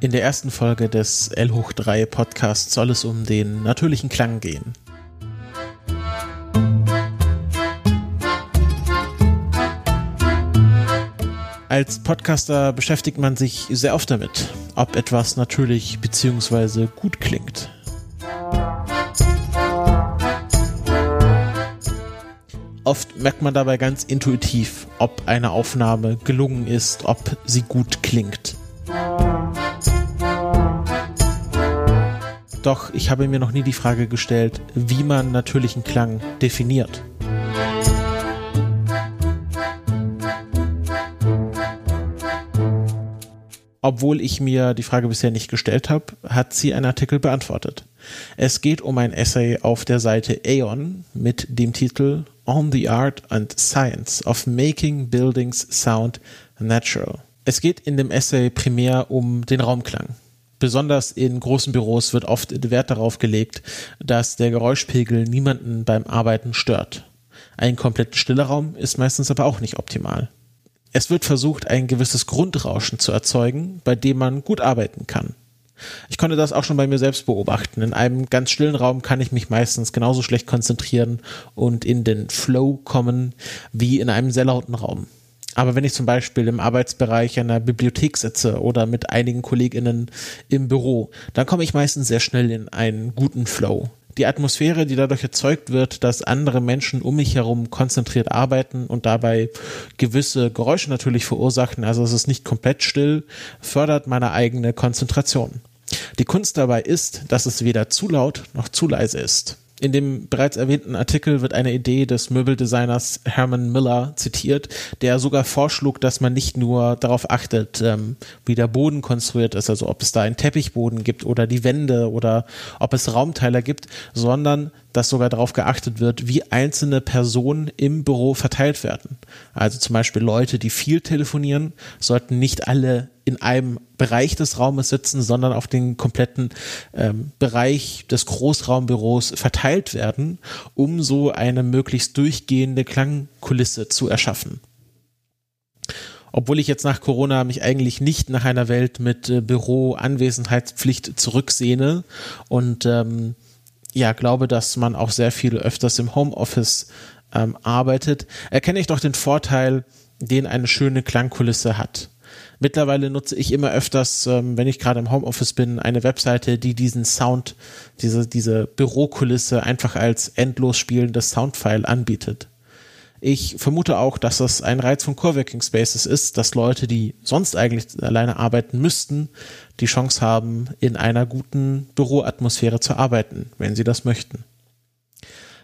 In der ersten Folge des L hoch 3 Podcasts soll es um den natürlichen Klang gehen. Als Podcaster beschäftigt man sich sehr oft damit, ob etwas natürlich bzw. gut klingt. Oft merkt man dabei ganz intuitiv, ob eine Aufnahme gelungen ist, ob sie gut klingt. Doch ich habe mir noch nie die Frage gestellt, wie man natürlichen Klang definiert. Obwohl ich mir die Frage bisher nicht gestellt habe, hat sie einen Artikel beantwortet. Es geht um ein Essay auf der Seite Aeon mit dem Titel On the Art and Science of Making Buildings Sound Natural. Es geht in dem Essay primär um den Raumklang. Besonders in großen Büros wird oft Wert darauf gelegt, dass der Geräuschpegel niemanden beim Arbeiten stört. Ein komplett stiller Raum ist meistens aber auch nicht optimal. Es wird versucht, ein gewisses Grundrauschen zu erzeugen, bei dem man gut arbeiten kann. Ich konnte das auch schon bei mir selbst beobachten. In einem ganz stillen Raum kann ich mich meistens genauso schlecht konzentrieren und in den Flow kommen wie in einem sehr lauten Raum. Aber wenn ich zum Beispiel im Arbeitsbereich einer Bibliothek sitze oder mit einigen KollegInnen im Büro, dann komme ich meistens sehr schnell in einen guten Flow die Atmosphäre, die dadurch erzeugt wird, dass andere Menschen um mich herum konzentriert arbeiten und dabei gewisse Geräusche natürlich verursachen, also es ist nicht komplett still, fördert meine eigene Konzentration. Die Kunst dabei ist, dass es weder zu laut noch zu leise ist. In dem bereits erwähnten Artikel wird eine Idee des Möbeldesigners Herman Miller zitiert, der sogar vorschlug, dass man nicht nur darauf achtet, ähm, wie der Boden konstruiert ist, also ob es da einen Teppichboden gibt oder die Wände oder ob es Raumteiler gibt, sondern dass sogar darauf geachtet wird, wie einzelne Personen im Büro verteilt werden. Also zum Beispiel Leute, die viel telefonieren, sollten nicht alle in einem Bereich des Raumes sitzen, sondern auf den kompletten ähm, Bereich des Großraumbüros verteilt werden, um so eine möglichst durchgehende Klangkulisse zu erschaffen obwohl ich jetzt nach Corona mich eigentlich nicht nach einer Welt mit äh, Büro-Anwesenheitspflicht zurücksehne und ähm, ja, glaube, dass man auch sehr viel öfters im Homeoffice ähm, arbeitet, erkenne ich doch den Vorteil, den eine schöne Klangkulisse hat. Mittlerweile nutze ich immer öfters, ähm, wenn ich gerade im Homeoffice bin, eine Webseite, die diesen Sound, diese, diese Bürokulisse einfach als endlos spielendes Soundfile anbietet. Ich vermute auch, dass das ein Reiz von Coworking Spaces ist, dass Leute, die sonst eigentlich alleine arbeiten müssten, die Chance haben, in einer guten Büroatmosphäre zu arbeiten, wenn sie das möchten.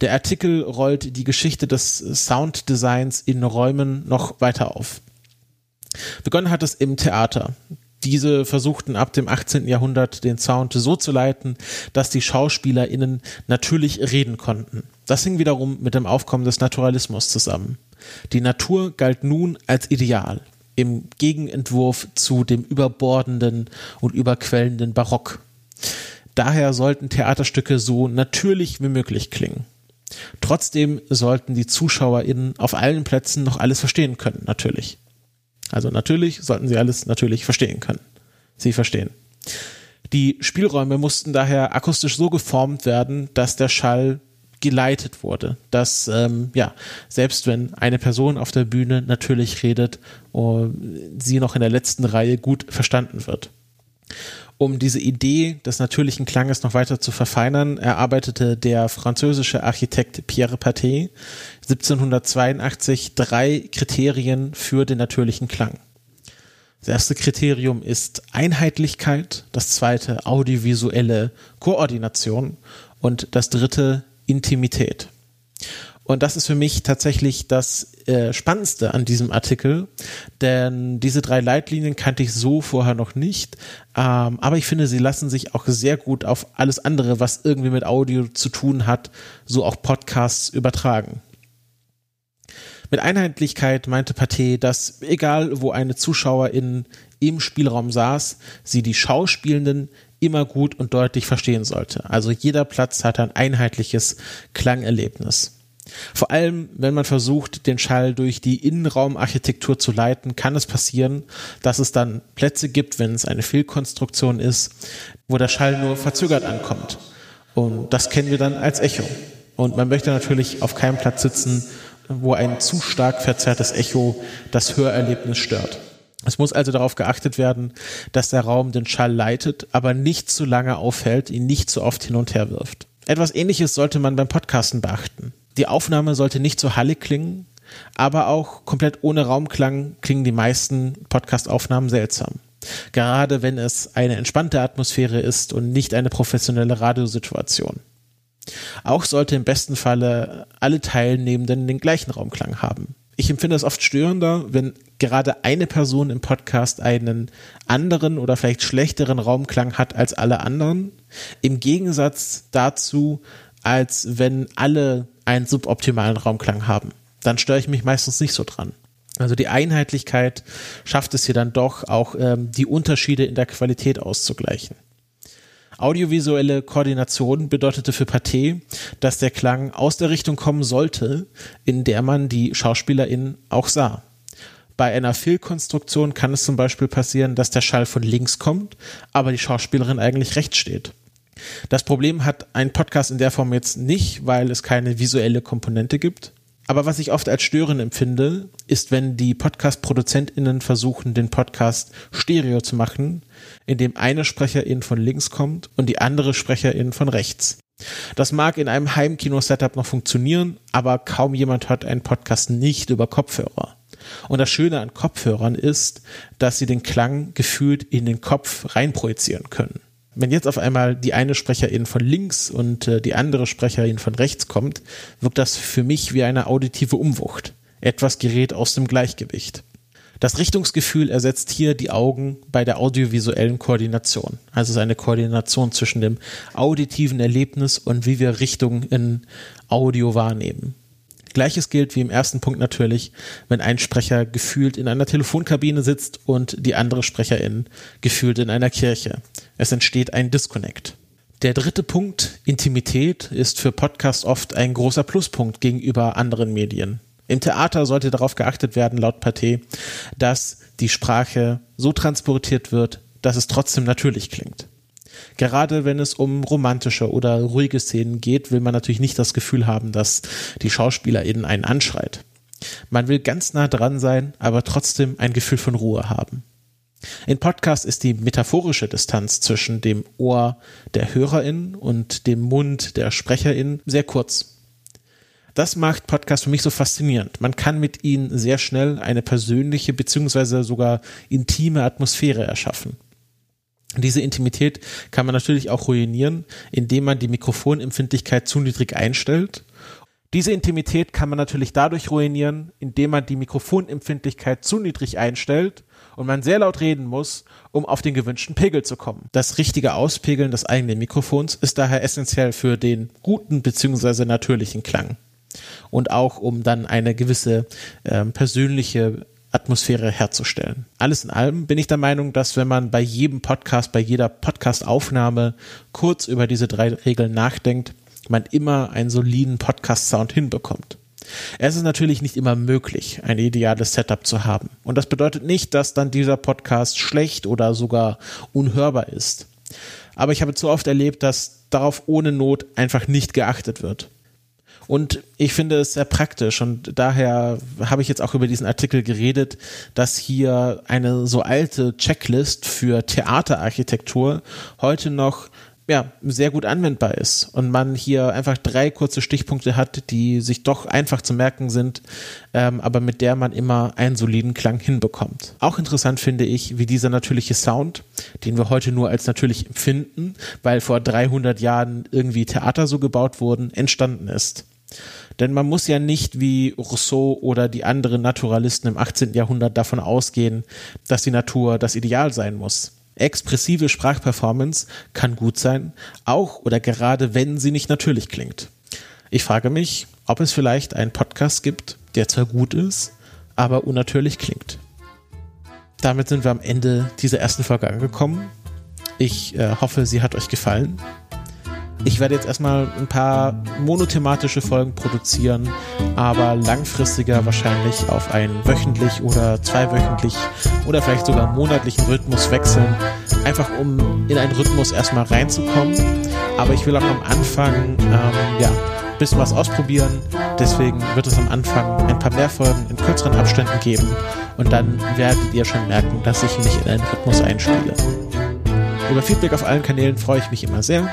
Der Artikel rollt die Geschichte des Sounddesigns in Räumen noch weiter auf. Begonnen hat es im Theater. Diese versuchten ab dem 18. Jahrhundert den Sound so zu leiten, dass die SchauspielerInnen natürlich reden konnten. Das hing wiederum mit dem Aufkommen des Naturalismus zusammen. Die Natur galt nun als Ideal, im Gegenentwurf zu dem überbordenden und überquellenden Barock. Daher sollten Theaterstücke so natürlich wie möglich klingen. Trotzdem sollten die ZuschauerInnen auf allen Plätzen noch alles verstehen können, natürlich. Also natürlich sollten sie alles natürlich verstehen können. Sie verstehen. Die Spielräume mussten daher akustisch so geformt werden, dass der Schall geleitet wurde, dass ähm, ja selbst wenn eine Person auf der Bühne natürlich redet, uh, sie noch in der letzten Reihe gut verstanden wird. Um diese Idee des natürlichen Klanges noch weiter zu verfeinern, erarbeitete der französische Architekt Pierre Paté 1782 drei Kriterien für den natürlichen Klang. Das erste Kriterium ist Einheitlichkeit, das zweite audiovisuelle Koordination und das dritte Intimität. Und das ist für mich tatsächlich das äh, Spannendste an diesem Artikel, denn diese drei Leitlinien kannte ich so vorher noch nicht. Ähm, aber ich finde, sie lassen sich auch sehr gut auf alles andere, was irgendwie mit Audio zu tun hat, so auch Podcasts übertragen. Mit Einheitlichkeit meinte Pathé, dass egal wo eine Zuschauerin im Spielraum saß, sie die Schauspielenden immer gut und deutlich verstehen sollte. Also jeder Platz hat ein einheitliches Klangerlebnis. Vor allem, wenn man versucht, den Schall durch die Innenraumarchitektur zu leiten, kann es passieren, dass es dann Plätze gibt, wenn es eine Fehlkonstruktion ist, wo der Schall nur verzögert ankommt. Und das kennen wir dann als Echo. Und man möchte natürlich auf keinem Platz sitzen, wo ein zu stark verzerrtes Echo das Hörerlebnis stört. Es muss also darauf geachtet werden, dass der Raum den Schall leitet, aber nicht zu lange aufhält, ihn nicht zu oft hin und her wirft. Etwas ähnliches sollte man beim Podcasten beachten. Die Aufnahme sollte nicht zu hallig klingen, aber auch komplett ohne Raumklang klingen die meisten Podcast-Aufnahmen seltsam. Gerade wenn es eine entspannte Atmosphäre ist und nicht eine professionelle Radiosituation. Auch sollte im besten Falle alle Teilnehmenden den gleichen Raumklang haben. Ich empfinde es oft störender, wenn gerade eine Person im Podcast einen anderen oder vielleicht schlechteren Raumklang hat als alle anderen. Im Gegensatz dazu, als wenn alle einen suboptimalen Raumklang haben. Dann störe ich mich meistens nicht so dran. Also die Einheitlichkeit schafft es hier dann doch auch ähm, die Unterschiede in der Qualität auszugleichen. Audiovisuelle Koordination bedeutete für Pathé, dass der Klang aus der Richtung kommen sollte, in der man die SchauspielerInnen auch sah. Bei einer Fehlkonstruktion kann es zum Beispiel passieren, dass der Schall von links kommt, aber die Schauspielerin eigentlich rechts steht. Das Problem hat ein Podcast in der Form jetzt nicht, weil es keine visuelle Komponente gibt. Aber was ich oft als störend empfinde, ist, wenn die Podcast-ProduzentInnen versuchen, den Podcast Stereo zu machen, indem eine Sprecherin von links kommt und die andere Sprecherin von rechts. Das mag in einem Heimkino-Setup noch funktionieren, aber kaum jemand hört einen Podcast nicht über Kopfhörer. Und das Schöne an Kopfhörern ist, dass sie den Klang gefühlt in den Kopf reinprojizieren können wenn jetzt auf einmal die eine Sprecherin von links und äh, die andere Sprecherin von rechts kommt, wirkt das für mich wie eine auditive Umwucht. Etwas gerät aus dem Gleichgewicht. Das Richtungsgefühl ersetzt hier die Augen bei der audiovisuellen Koordination. Also es ist eine Koordination zwischen dem auditiven Erlebnis und wie wir Richtungen in Audio wahrnehmen. Gleiches gilt wie im ersten Punkt natürlich, wenn ein Sprecher gefühlt in einer Telefonkabine sitzt und die andere Sprecherin gefühlt in einer Kirche. Es entsteht ein Disconnect. Der dritte Punkt, Intimität, ist für Podcast oft ein großer Pluspunkt gegenüber anderen Medien. Im Theater sollte darauf geachtet werden, laut Pathé, dass die Sprache so transportiert wird, dass es trotzdem natürlich klingt. Gerade wenn es um romantische oder ruhige Szenen geht, will man natürlich nicht das Gefühl haben, dass die SchauspielerInnen einen anschreit. Man will ganz nah dran sein, aber trotzdem ein Gefühl von Ruhe haben. In Podcasts ist die metaphorische Distanz zwischen dem Ohr der HörerInnen und dem Mund der SprecherInnen sehr kurz. Das macht Podcast für mich so faszinierend. Man kann mit ihnen sehr schnell eine persönliche beziehungsweise sogar intime Atmosphäre erschaffen. Diese Intimität kann man natürlich auch ruinieren, indem man die Mikrofonempfindlichkeit zu niedrig einstellt. Diese Intimität kann man natürlich dadurch ruinieren, indem man die Mikrofonempfindlichkeit zu niedrig einstellt und man sehr laut reden muss, um auf den gewünschten Pegel zu kommen. Das richtige Auspegeln des eigenen Mikrofons ist daher essentiell für den guten bzw. natürlichen Klang. Und auch um dann eine gewisse äh, persönliche Atmosphäre herzustellen. Alles in allem bin ich der Meinung, dass wenn man bei jedem Podcast, bei jeder Podcast-Aufnahme kurz über diese drei Regeln nachdenkt, man immer einen soliden Podcast-Sound hinbekommt. Es ist natürlich nicht immer möglich, ein ideales Setup zu haben. Und das bedeutet nicht, dass dann dieser Podcast schlecht oder sogar unhörbar ist. Aber ich habe zu oft erlebt, dass darauf ohne Not einfach nicht geachtet wird. Und ich finde es sehr praktisch und daher habe ich jetzt auch über diesen Artikel geredet, dass hier eine so alte Checklist für Theaterarchitektur heute noch ja, sehr gut anwendbar ist und man hier einfach drei kurze Stichpunkte hat, die sich doch einfach zu merken sind, ähm, aber mit der man immer einen soliden Klang hinbekommt. Auch interessant finde ich, wie dieser natürliche Sound, den wir heute nur als natürlich empfinden, weil vor 300 Jahren irgendwie Theater so gebaut wurden, entstanden ist. Denn man muss ja nicht wie Rousseau oder die anderen Naturalisten im 18. Jahrhundert davon ausgehen, dass die Natur das Ideal sein muss. Expressive Sprachperformance kann gut sein, auch oder gerade wenn sie nicht natürlich klingt. Ich frage mich, ob es vielleicht einen Podcast gibt, der zwar gut ist, aber unnatürlich klingt. Damit sind wir am Ende dieser ersten Folge angekommen. Ich äh, hoffe, sie hat euch gefallen. Ich werde jetzt erstmal ein paar monothematische Folgen produzieren, aber langfristiger wahrscheinlich auf einen wöchentlich oder zweiwöchentlich oder vielleicht sogar monatlichen Rhythmus wechseln, einfach um in einen Rhythmus erstmal reinzukommen. Aber ich will auch am Anfang ähm, ja, ein bisschen was ausprobieren. Deswegen wird es am Anfang ein paar mehr Folgen in kürzeren Abständen geben und dann werdet ihr schon merken, dass ich mich in einen Rhythmus einspiele. Über Feedback auf allen Kanälen freue ich mich immer sehr.